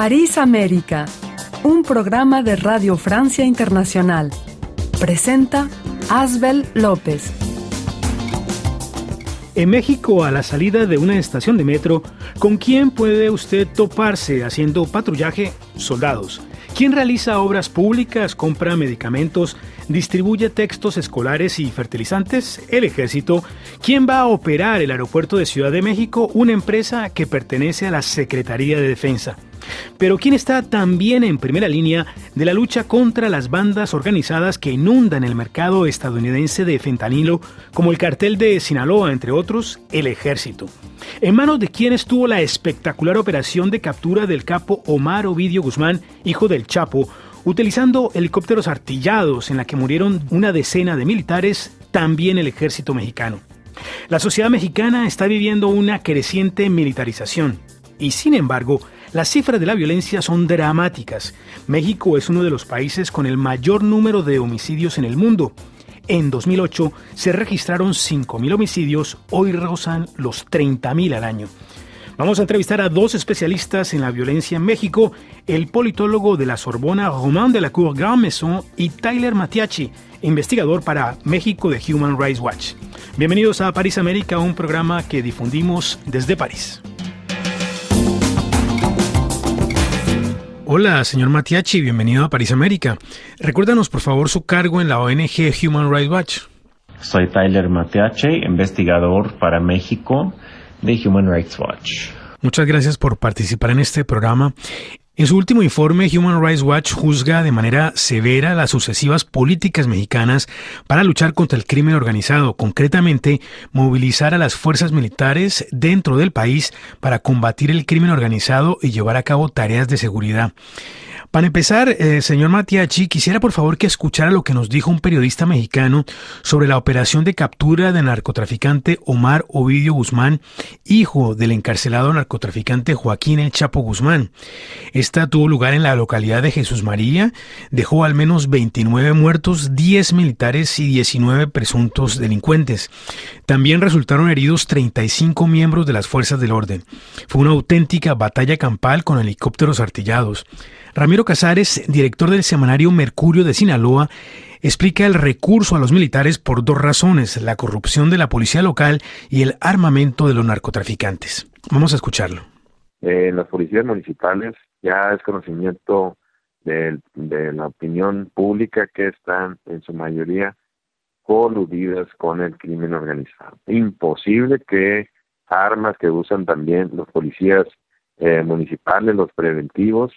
París América, un programa de Radio Francia Internacional. Presenta Asbel López. En México, a la salida de una estación de metro, ¿con quién puede usted toparse haciendo patrullaje? Soldados. ¿Quién realiza obras públicas, compra medicamentos, distribuye textos escolares y fertilizantes? El ejército. ¿Quién va a operar el aeropuerto de Ciudad de México? Una empresa que pertenece a la Secretaría de Defensa. Pero ¿quién está también en primera línea de la lucha contra las bandas organizadas que inundan el mercado estadounidense de fentanilo, como el cartel de Sinaloa, entre otros, el ejército? ¿En manos de quién estuvo la espectacular operación de captura del capo Omar Ovidio Guzmán, hijo del Chapo, utilizando helicópteros artillados en la que murieron una decena de militares, también el ejército mexicano? La sociedad mexicana está viviendo una creciente militarización y sin embargo, las cifras de la violencia son dramáticas. México es uno de los países con el mayor número de homicidios en el mundo. En 2008 se registraron 5.000 homicidios, hoy rozan los 30.000 al año. Vamos a entrevistar a dos especialistas en la violencia en México, el politólogo de la Sorbona Romain de la Cour Grand Maison y Tyler Matiachi, investigador para México de Human Rights Watch. Bienvenidos a París América, un programa que difundimos desde París. Hola, señor Matiachi, bienvenido a París América. Recuérdanos, por favor, su cargo en la ONG Human Rights Watch. Soy Tyler Matiachi, investigador para México de Human Rights Watch. Muchas gracias por participar en este programa. En su último informe, Human Rights Watch juzga de manera severa las sucesivas políticas mexicanas para luchar contra el crimen organizado, concretamente movilizar a las fuerzas militares dentro del país para combatir el crimen organizado y llevar a cabo tareas de seguridad. Para empezar, eh, señor Matiachi, quisiera por favor que escuchara lo que nos dijo un periodista mexicano sobre la operación de captura del narcotraficante Omar Ovidio Guzmán, hijo del encarcelado narcotraficante Joaquín El Chapo Guzmán. Esta tuvo lugar en la localidad de Jesús María, dejó al menos 29 muertos, 10 militares y 19 presuntos delincuentes. También resultaron heridos 35 miembros de las fuerzas del orden. Fue una auténtica batalla campal con helicópteros artillados. Ramiro Casares, director del semanario Mercurio de Sinaloa, explica el recurso a los militares por dos razones, la corrupción de la policía local y el armamento de los narcotraficantes. Vamos a escucharlo. En las policías municipales ya es conocimiento de, la opinión pública que están en su mayoría coludidas con el crimen organizado. Imposible que armas que usan también los policías eh, municipales, los preventivos,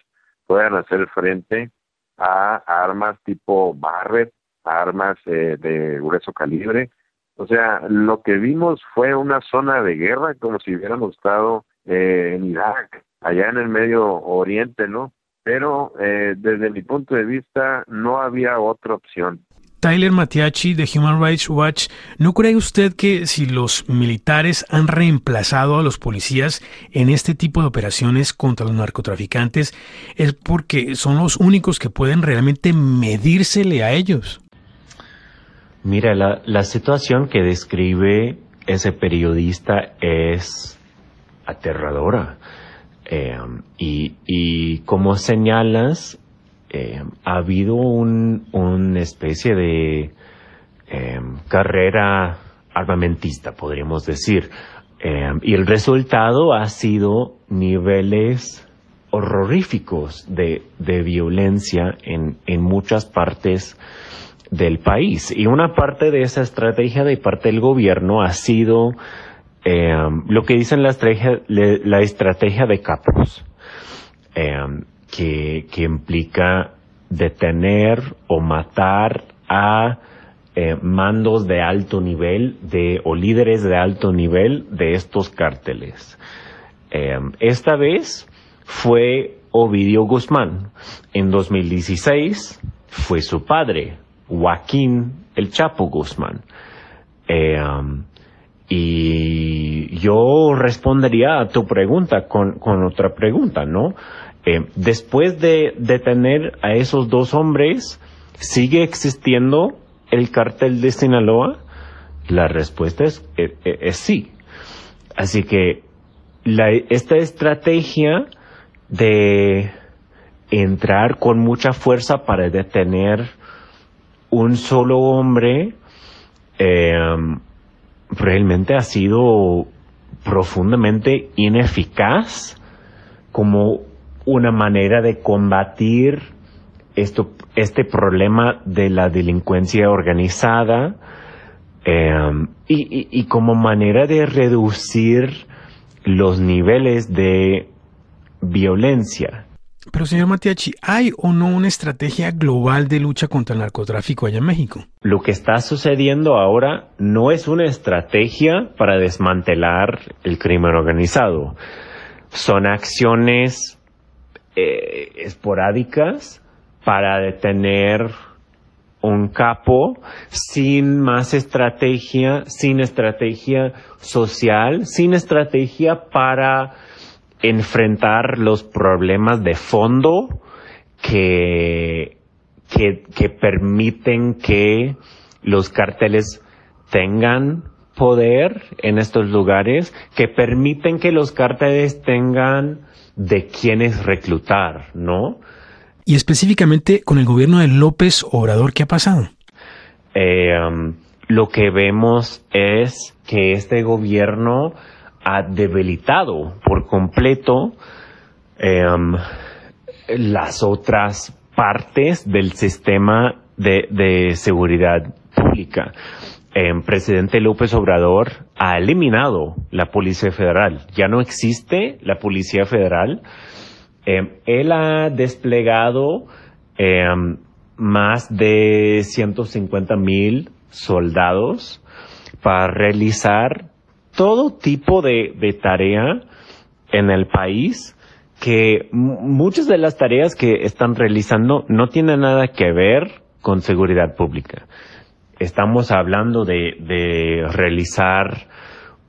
puedan hacer frente a armas tipo Barrett, armas eh, de grueso calibre. O sea, lo que vimos fue una zona de guerra como si hubiéramos estado eh, en Irak, allá en el Medio Oriente, ¿no? Pero eh, desde mi punto de vista no había otra opción. Tyler Matiachi de Human Rights Watch, ¿no cree usted que si los militares han reemplazado a los policías en este tipo de operaciones contra los narcotraficantes es porque son los únicos que pueden realmente medírsele a ellos? Mira, la, situación que describe ese periodista es aterradora. Eh, y, y como señalas, eh, ha habido una especie de eh, carrera armamentista, podríamos decir, eh, y el resultado ha sido niveles horroríficos de, violencia en, muchas partes del país. Y una parte de esa estrategia de parte del gobierno ha sido lo que dicen la estrategia de capos que, implica detener o matar a eh, mandos de alto nivel de, o líderes de alto nivel de estos cárteles. Eh, esta vez fue Ovidio Guzmán. En 2016 fue su padre, Joaquín El Chapo Guzmán. Eh, y yo respondería a tu pregunta con, con otra pregunta, ¿no? Eh, después de detener a esos dos hombres, ¿sigue existiendo el cartel de Sinaloa? La respuesta es, eh, eh, sí. Así que esta estrategia de entrar con mucha fuerza para detener un solo hombre realmente ha sido profundamente ineficaz como una manera de combatir esto, este problema de la delincuencia organizada em, y, como manera de reducir los niveles de violencia. Pero señor Matiachi, ¿hay o no una estrategia global de lucha contra el narcotráfico allá en México? Lo que está sucediendo ahora no es una estrategia para desmantelar el crimen organizado. Son acciones eh, esporádicas para detener un capo sin más estrategia, sin estrategia social, sin estrategia para enfrentar los problemas de fondo que, que, permiten que los carteles tengan poder en estos lugares, que permiten que los carteles tengan de quienes reclutar, ¿no? Y específicamente con el gobierno de López Obrador, ¿qué ha pasado? Eh, um, lo que vemos es que este gobierno ha debilitado por completo eh, um, las otras partes del sistema de, seguridad pública. El presidente López Obrador ha eliminado la Policía Federal. Ya no existe la Policía Federal. Em, él ha desplegado em, más de 150 mil soldados para realizar todo tipo de, tarea en el país que muchas de las tareas que están realizando no tienen nada que ver con seguridad pública. Estamos hablando de, de realizar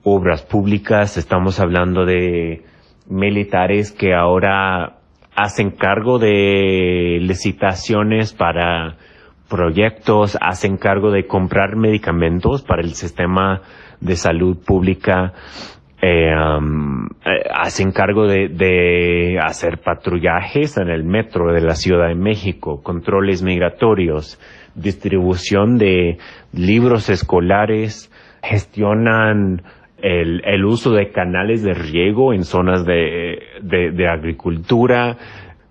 obras públicas, estamos hablando de militares que ahora hacen cargo de licitaciones para proyectos, hacen cargo de comprar medicamentos para el sistema de salud pública, eh, eh, hacen cargo de, de, hacer patrullajes en el metro de la Ciudad de México, controles migratorios, distribución de libros escolares, gestionan el, uso de canales de riego en zonas de, de, agricultura,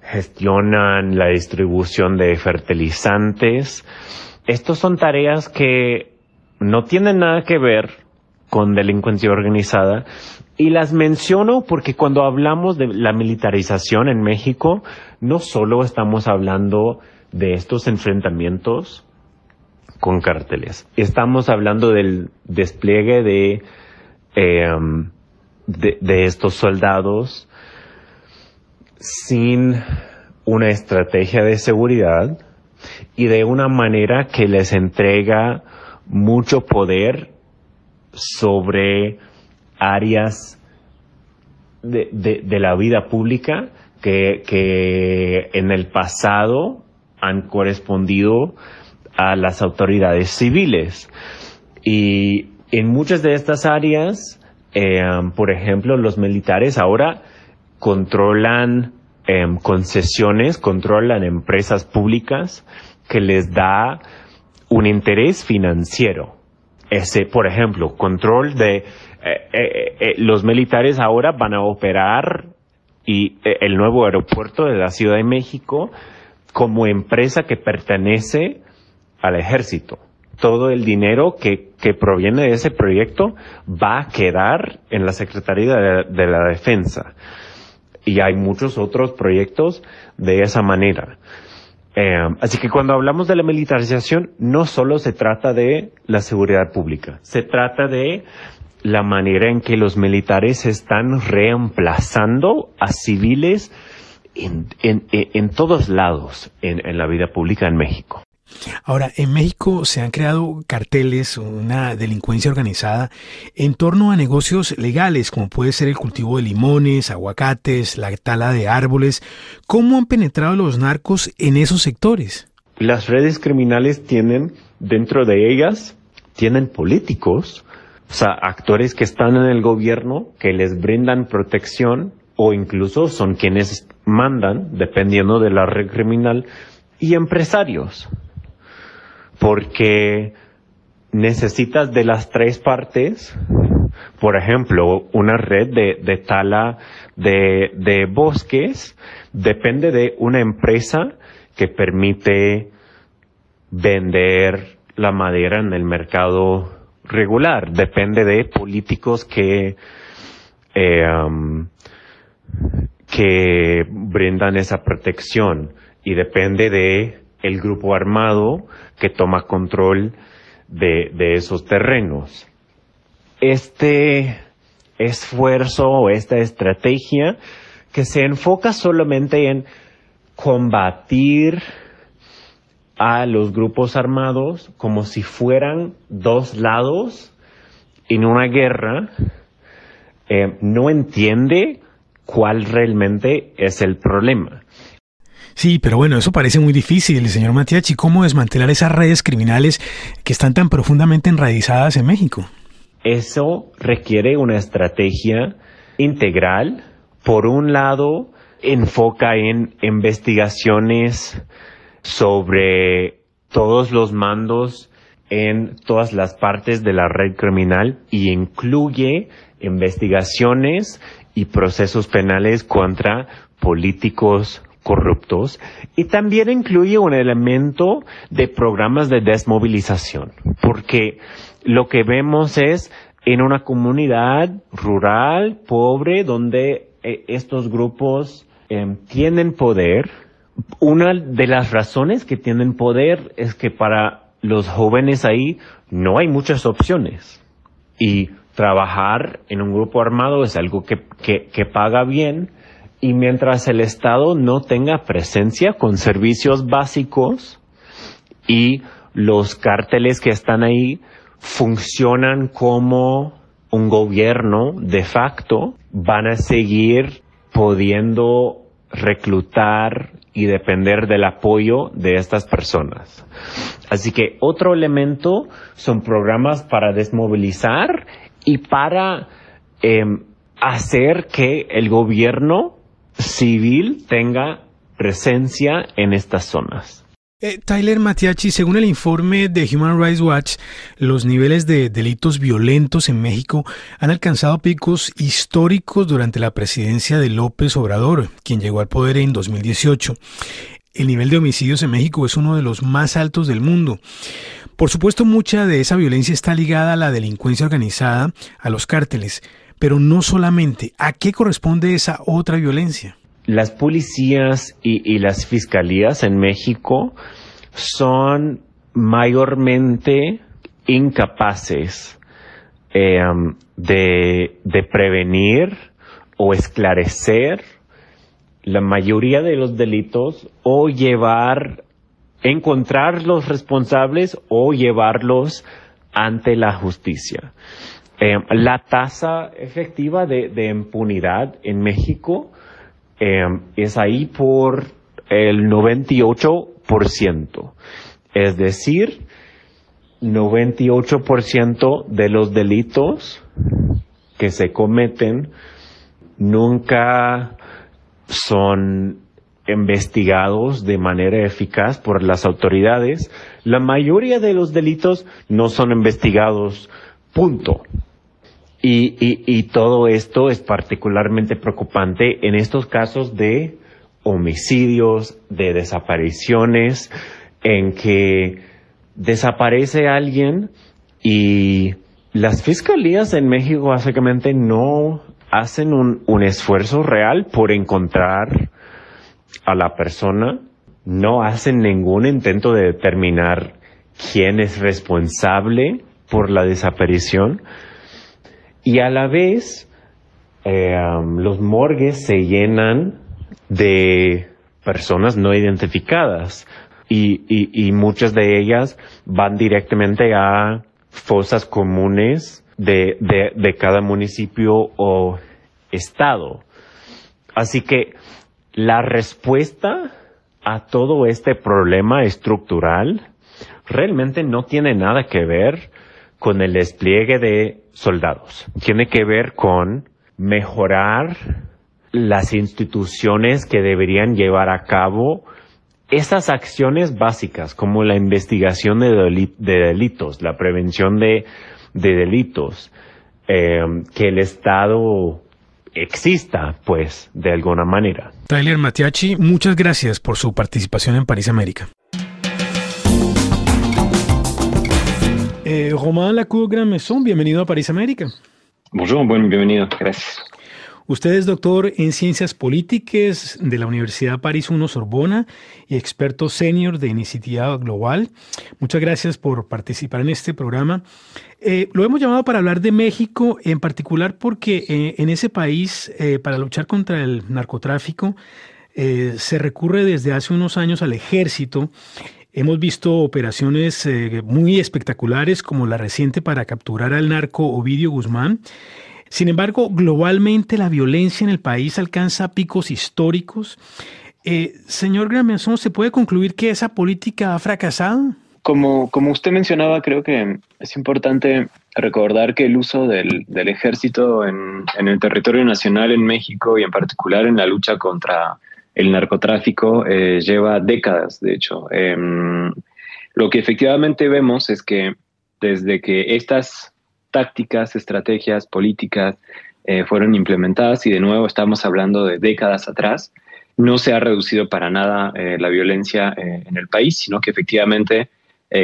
gestionan la distribución de fertilizantes. Estos son tareas que no tienen nada que ver con delincuencia organizada y las menciono porque cuando hablamos de la militarización en México, no solo estamos hablando de estos enfrentamientos con cárteles, estamos hablando del despliegue de Em, de, estos soldados sin una estrategia de seguridad y de una manera que les entrega mucho poder sobre áreas de, de, la vida pública que, que, en el pasado han correspondido a las autoridades civiles. Y en muchas de estas áreas, eh, por ejemplo, los militares ahora controlan em, concesiones, controlan empresas públicas que les da un interés financiero. Ese, por ejemplo, control de eh, eh, los militares ahora van a operar y el nuevo aeropuerto de la Ciudad de México como empresa que pertenece al ejército todo el dinero que, que, proviene de ese proyecto va a quedar en la Secretaría de, la Defensa. Y hay muchos otros proyectos de esa manera. Eh, así que cuando hablamos de la militarización, no solo se trata de la seguridad pública, se trata de la manera en que los militares están reemplazando a civiles en, en, en todos lados en, en la vida pública en México. Ahora, en México se han creado carteles, una delincuencia organizada en torno a negocios legales, como puede ser el cultivo de limones, aguacates, la tala de árboles. ¿Cómo han penetrado los narcos en esos sectores? Las redes criminales tienen, dentro de ellas, tienen políticos, o sea, actores que están en el gobierno, que les brindan protección o incluso son quienes mandan, dependiendo de la red criminal, y empresarios. Porque necesitas de las tres partes, por ejemplo, una red de, tala de, de bosques depende de una empresa que permite vender la madera en el mercado regular. Depende de políticos que, eh, que brindan esa protección y depende de el grupo armado que toma control de, de esos terrenos. Este esfuerzo o esta estrategia que se enfoca solamente en combatir a los grupos armados como si fueran dos lados en una guerra, eh, no entiende cuál realmente es el problema. Sí, pero bueno, eso parece muy difícil, señor Matiachi. ¿Cómo desmantelar esas redes criminales que están tan profundamente enraizadas en México? Eso requiere una estrategia integral. Por un lado, enfoca en investigaciones sobre todos los mandos en todas las partes de la red criminal y incluye investigaciones y procesos penales contra políticos corruptos y también incluye un elemento de programas de desmovilización porque lo que vemos es en una comunidad rural pobre donde eh, estos grupos em, tienen poder una de las razones que tienen poder es que para los jóvenes ahí no hay muchas opciones. Y trabajar en un grupo armado es algo que, que, paga bien y mientras el Estado no tenga presencia con servicios básicos y los cárteles que están ahí funcionan como un gobierno de facto, van a seguir pudiendo reclutar y depender del apoyo de estas personas. Así que otro elemento son programas para desmovilizar y para em, hacer que el gobierno civil tenga presencia en estas zonas. Eh, Tyler Matiachi, según el informe de Human Rights Watch, los niveles de delitos violentos en México han alcanzado picos históricos durante la presidencia de López Obrador, quien llegó al poder en 2018. El nivel de homicidios en México es uno de los más altos del mundo. Por supuesto, mucha de esa violencia está ligada a la delincuencia organizada, a los cárteles, pero no solamente. ¿A qué corresponde esa otra violencia? las policías y, las fiscalías en México son mayormente incapaces em, de, de, prevenir o esclarecer la mayoría de los delitos o llevar, encontrar los responsables o llevarlos ante la justicia. Em, la tasa efectiva de, de impunidad en México Em, es ahí por el 98%. Es decir, 98% de los delitos que se cometen nunca son investigados de manera eficaz por las autoridades. La mayoría de los delitos no son investigados, punto. Y, y, todo esto es particularmente preocupante en estos casos de homicidios, de desapariciones, en que desaparece alguien y las fiscalías en México básicamente no hacen un, un esfuerzo real por encontrar a la persona, no hacen ningún intento de determinar quién es responsable por la desaparición y a la vez eh, los morgues se llenan de personas no identificadas y, muchas de ellas van directamente a fosas comunes de, de cada municipio o estado. Así que la respuesta a todo este problema estructural realmente no tiene nada que ver con el despliegue de soldados. Tiene que ver con mejorar las instituciones que deberían llevar a cabo esas acciones básicas como la investigación de, delitos, la prevención de, delitos, eh, que el Estado exista, pues, de alguna manera. Tyler Matiachi, muchas gracias por su participación en París América. Eh, Román Lacour Maison, bienvenido a París América. Bonjour, buen bienvenido, gracias. Usted es doctor en Ciencias Políticas de la Universidad París I Sorbona y experto senior de Iniciativa Global. Muchas gracias por participar en este programa. Eh, lo hemos llamado para hablar de México, en particular porque eh, en ese país, eh, para luchar contra el narcotráfico, se recurre desde hace unos años al ejército. Hemos visto operaciones muy espectaculares como la reciente para capturar al narco Ovidio Guzmán. Sin embargo, globalmente la violencia en el país alcanza picos históricos. Eh, señor Gramenson, ¿se puede concluir que esa política ha fracasado? Como, como usted mencionaba, creo que es importante recordar que el uso del, ejército en, el territorio nacional en México y en particular en la lucha contra el narcotráfico eh, lleva décadas, de hecho. Em, lo que efectivamente vemos es que desde que estas tácticas, estrategias, políticas eh, fueron implementadas y de nuevo estamos hablando de décadas atrás. No se ha reducido para nada eh, la violencia eh, en el país, sino que efectivamente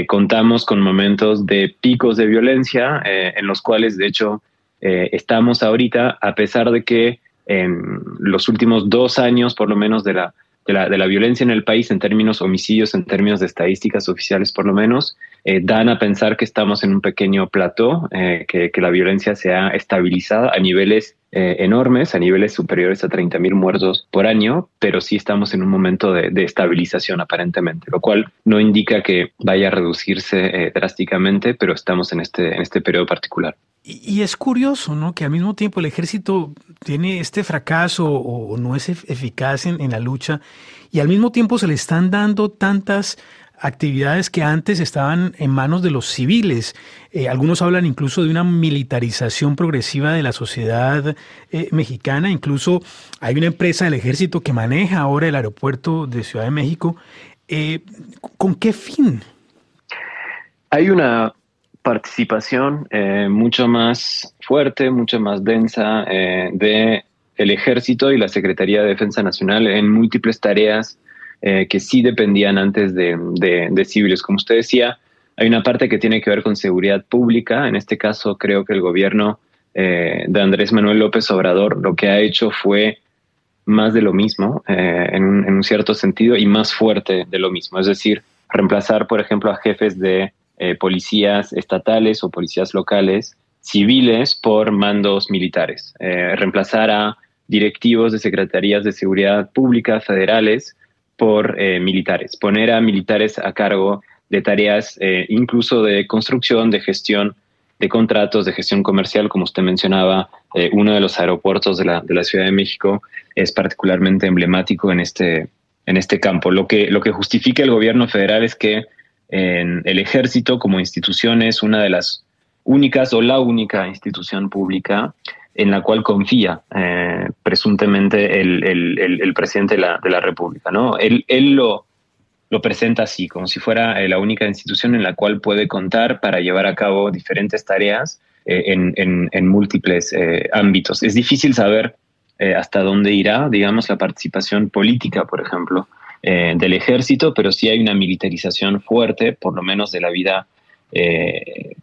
contamos con momentos de picos de violencia en los cuales de hecho estamos ahorita, a pesar de que en los últimos dos años por lo menos de la de la, de la, violencia en el país en términos homicidios, en términos de estadísticas oficiales por lo menos, eh, dan a pensar que estamos en un pequeño plató, eh, que, que, la violencia se ha estabilizado a niveles eh, enormes, a niveles superiores a 30.000 muertos por año, pero sí estamos en un momento de, de, estabilización aparentemente, lo cual no indica que vaya a reducirse drásticamente, pero estamos en este, en este periodo particular. Y, es curioso, ¿no? Que al mismo tiempo el ejército tiene este fracaso o, no es eficaz en, la lucha y al mismo tiempo se le están dando tantas actividades que antes estaban en manos de los civiles. Eh, algunos hablan incluso de una militarización progresiva de la sociedad eh, mexicana. Incluso hay una empresa del ejército que maneja ahora el aeropuerto de Ciudad de México. Eh, ¿Con qué fin? Hay una participación mucho más fuerte, mucho más densa de el ejército y la Secretaría de Defensa Nacional en múltiples tareas eh, que sí dependían antes de, de, civiles. Como usted decía, hay una parte que tiene que ver con seguridad pública. En este caso, creo que el gobierno de Andrés Manuel López Obrador lo que ha hecho fue más de lo mismo, en un, en un cierto sentido, y más fuerte de lo mismo. Es decir, reemplazar, por ejemplo, a jefes de eh, policías estatales o policías locales civiles por mandos militares, eh, reemplazar a directivos de secretarías de seguridad pública federales por eh, militares, poner a militares a cargo de tareas incluso de construcción, de gestión de contratos, de gestión comercial, como usted mencionaba, uno de los aeropuertos de la, de la Ciudad de México es particularmente emblemático en este, en este campo. Lo que, lo que justifica el gobierno federal es que en el ejército como institución es una de las únicas o la única institución pública en la cual confía eh, presuntamente el, presidente de la, República. ¿no? Él, lo, lo, presenta así, como si fuera eh, la única institución en la cual puede contar para llevar a cabo diferentes tareas eh, en, en, múltiples ámbitos. Es difícil saber hasta dónde irá, digamos, la participación política, por ejemplo, del ejército, pero sí hay una militarización fuerte, por lo menos de la vida eh,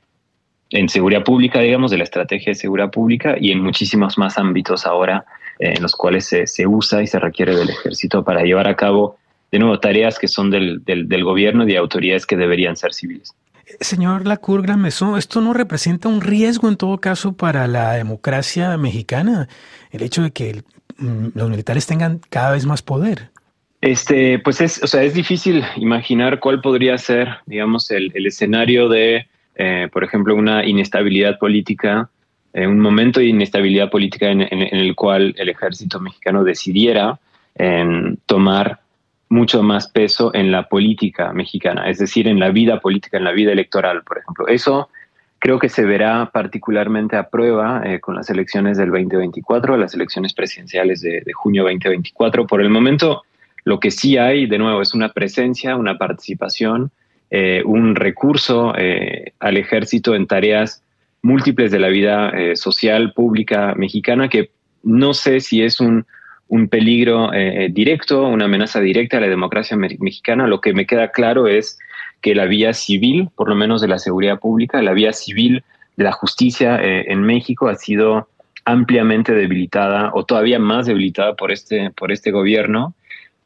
en seguridad pública, digamos, de la estrategia de seguridad pública y en muchísimos más ámbitos ahora eh, en los cuales se, usa y se requiere del ejército para llevar a cabo, de nuevo, tareas que son del, del, gobierno y de autoridades que deberían ser civiles. Señor Lacour Grameson, ¿esto no representa un riesgo en todo caso para la democracia mexicana? El hecho de que mm, los militares tengan cada vez más poder. Este, pues es, o sea, es difícil imaginar cuál podría ser, digamos, el, escenario de, eh, por ejemplo, una inestabilidad política, eh, un momento de inestabilidad política en, el cual el ejército mexicano decidiera tomar mucho más peso en la política mexicana, es decir, en la vida política, en la vida electoral, por ejemplo. Eso creo que se verá particularmente a prueba eh, con las elecciones del 2024, las elecciones presidenciales de, junio 2024. Por el momento, lo que sí hay, de nuevo, es una presencia, una participación, eh, un recurso al ejército en tareas múltiples de la vida social pública mexicana que no sé si es un, un peligro directo, una amenaza directa a la democracia mexicana. Lo que me queda claro es que la vía civil, por lo menos de la seguridad pública, la vía civil de la justicia eh, en México ha sido ampliamente debilitada o todavía más debilitada por este, por este gobierno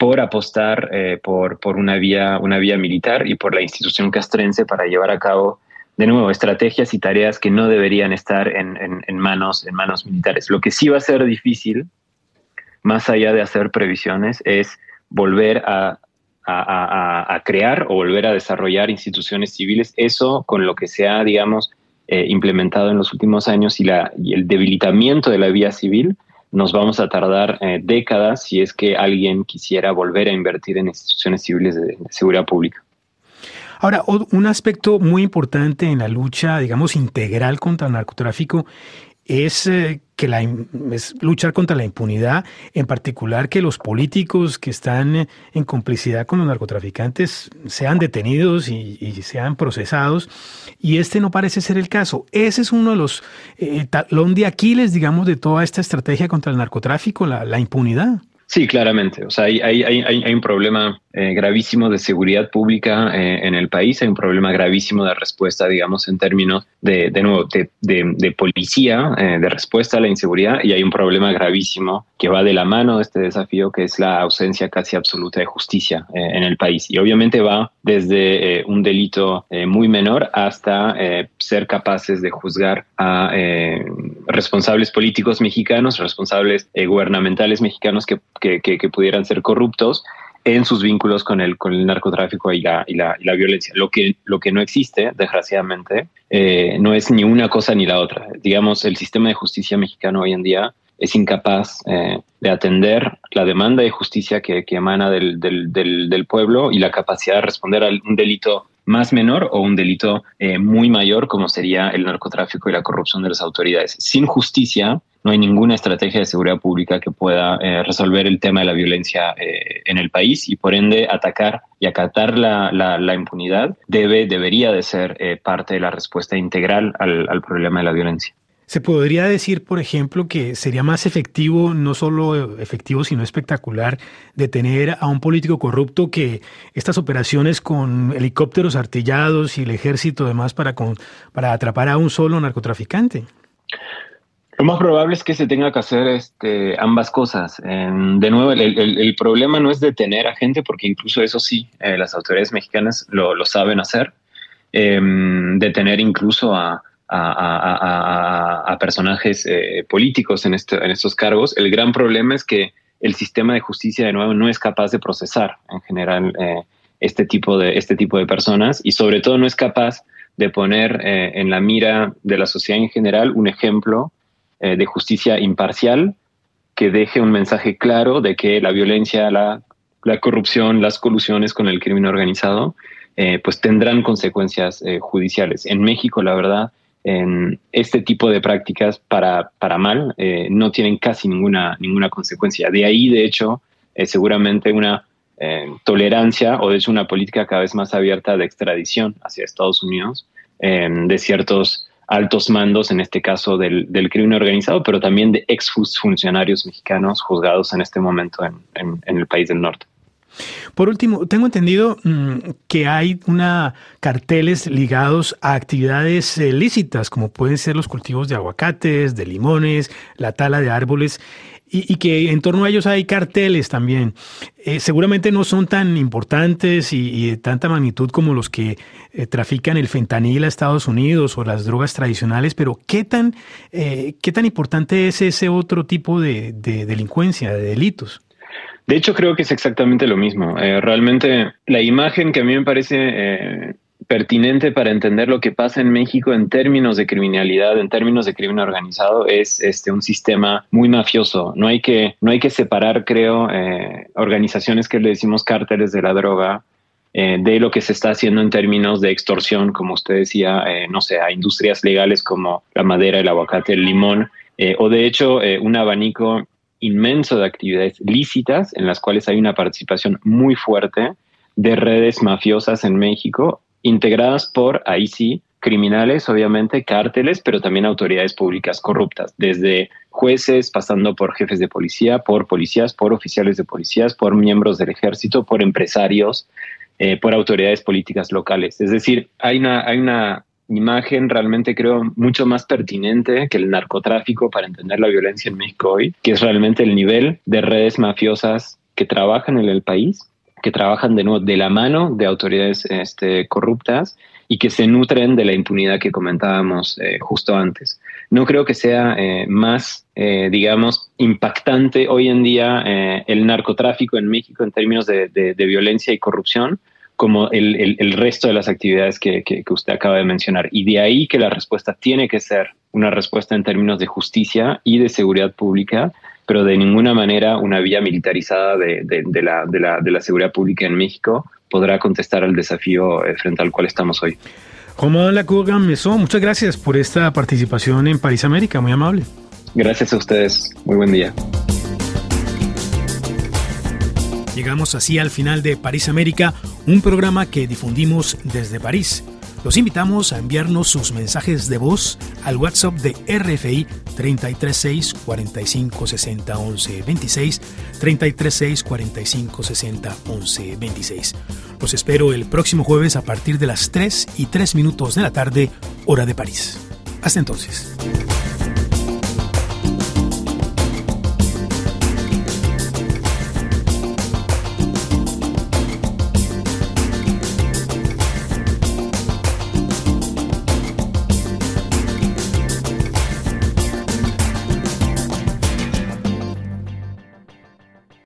por apostar eh, por, por una, vía, una vía militar y por la institución castrense para llevar a cabo, de nuevo, estrategias y tareas que no deberían estar en, en, manos, en manos militares. Lo que sí va a ser difícil, más allá de hacer previsiones, es volver a a, crear o volver a desarrollar instituciones civiles, eso con lo que se ha, digamos, eh, implementado en los últimos años y, la, el debilitamiento de la vía civil, nos vamos a tardar eh, décadas si es que alguien quisiera volver a invertir en instituciones civiles de seguridad pública. Ahora, un aspecto muy importante en la lucha, digamos, integral contra el narcotráfico es eh, que la, es luchar contra la impunidad, en particular que los políticos que están eh, en complicidad con los narcotraficantes sean detenidos y, sean procesados. Y este no parece ser el caso. Ese es uno de los eh, talón de Aquiles, digamos, de toda esta estrategia contra el narcotráfico, la impunidad. Sí, claramente. O sea, hay, hay, hay, hay un problema eh, gravísimo de seguridad pública eh, en el país, hay un problema gravísimo de respuesta, digamos, en términos de, de nuevo, de, policía, eh, de respuesta a la inseguridad, y hay un problema gravísimo que va de la mano de este desafío, que es la ausencia casi absoluta de justicia en el país. Y obviamente va desde un delito muy menor hasta ser capaces de juzgar a responsables políticos mexicanos, responsables gubernamentales mexicanos que que, pudieran ser corruptos en sus vínculos con el, con el narcotráfico y la, y la, la violencia. Lo que, lo que no existe, desgraciadamente, eh, no es ni una cosa ni la otra. Digamos, el sistema de justicia mexicano hoy en día es incapaz eh, de atender la demanda de justicia que, que emana del, del, del, pueblo y la capacidad de responder a un delito más menor o un delito eh, muy mayor como sería el narcotráfico y la corrupción de las autoridades. Sin justicia no hay ninguna estrategia de seguridad pública que pueda eh, resolver el tema de la violencia eh, en el país y por ende atacar y acatar la, la, impunidad debe, debería de ser parte de la respuesta integral al, problema de la violencia. Se podría decir, por ejemplo, que sería más efectivo, no solo efectivo, sino espectacular, detener a un político corrupto que estas operaciones con helicópteros artillados y el ejército además para, para atrapar a un solo narcotraficante. Lo más probable es que se tenga que hacer este, ambas cosas. de nuevo, el, problema no es detener a gente, porque incluso eso sí, eh, las autoridades mexicanas lo, saben hacer. Em, detener incluso a, personajes eh, políticos en, en estos cargos. El gran problema es que el sistema de justicia, de nuevo, no es capaz de procesar en general eh, este, tipo de, este tipo de personas y sobre todo no es capaz de poner eh, en la mira de la sociedad en general un ejemplo de justicia imparcial que deje un mensaje claro de que la violencia, la, la corrupción, las colusiones con el crimen organizado, pues tendrán consecuencias judiciales. En México, la verdad, en este tipo de prácticas para, para mal eh, no tienen casi ninguna, ninguna consecuencia. De ahí, de hecho, seguramente una eh, tolerancia o de hecho una política cada vez más abierta de extradición hacia Estados Unidos de ciertos altos mandos, en este caso del, del, crimen organizado, pero también de ex funcionarios mexicanos juzgados en este momento en el país del norte. Por último, tengo entendido mm, que hay una carteles ligados a actividades eh, lícitas, como pueden ser los cultivos de aguacates, de limones, la tala de árboles, y, que en torno a ellos hay carteles también. Eh, seguramente no son tan importantes y, de tanta magnitud como los que eh, trafican el fentanil a Estados Unidos o las drogas tradicionales, pero ¿qué tan, qué tan importante es ese otro tipo de delincuencia, de delitos? De hecho, creo que es exactamente lo mismo. Eh, realmente la imagen que a mí me parece eh, pertinente para entender lo que pasa en México en términos de criminalidad, en términos de crimen organizado, es este un sistema muy mafioso. No hay que, no hay que separar, creo, eh, organizaciones que le decimos cárteles de la droga eh, de lo que se está haciendo en términos de extorsión, como usted decía, eh, no sé, a industrias legales como la madera, el aguacate, el limón, eh, o de hecho un abanico inmenso de actividades lícitas en las cuales hay una participación muy fuerte de redes mafiosas en México, integradas por, ahí sí, criminales, obviamente, cárteles, pero también autoridades públicas corruptas, desde jueces, pasando por jefes de policía, por policías, por oficiales de policías, por miembros del ejército, por empresarios, eh, por autoridades políticas locales. Es decir, hay una, hay una imagen realmente creo mucho más pertinente que el narcotráfico para entender la violencia en México hoy, que es realmente el nivel de redes mafiosas que trabajan en el país, que trabajan de nuevo de la mano de autoridades este, corruptas y que se nutren de la impunidad que comentábamos eh, justo antes. No creo que sea eh, más, digamos, impactante hoy en día el narcotráfico en México en términos de violencia y corrupción como el, el, resto de las actividades que, que, usted acaba de mencionar. Y de ahí que la respuesta tiene que ser una respuesta en términos de justicia y de seguridad pública, pero de ninguna manera una vía militarizada de, de, la, la, de la, seguridad pública en México podrá contestar al desafío eh, frente al cual estamos hoy. Romain Lacourga Mesón, muchas gracias por esta participación en París América, muy amable. Gracias a ustedes, muy buen día. Llegamos así al final de París América, un programa que difundimos desde París. Los invitamos a enviarnos sus mensajes de voz al WhatsApp de RFI 336 45 60 11 26 336 45 60 11 26. Los espero el próximo jueves a partir de las 3 y 3 minutos de la tarde, hora de París. Hasta entonces.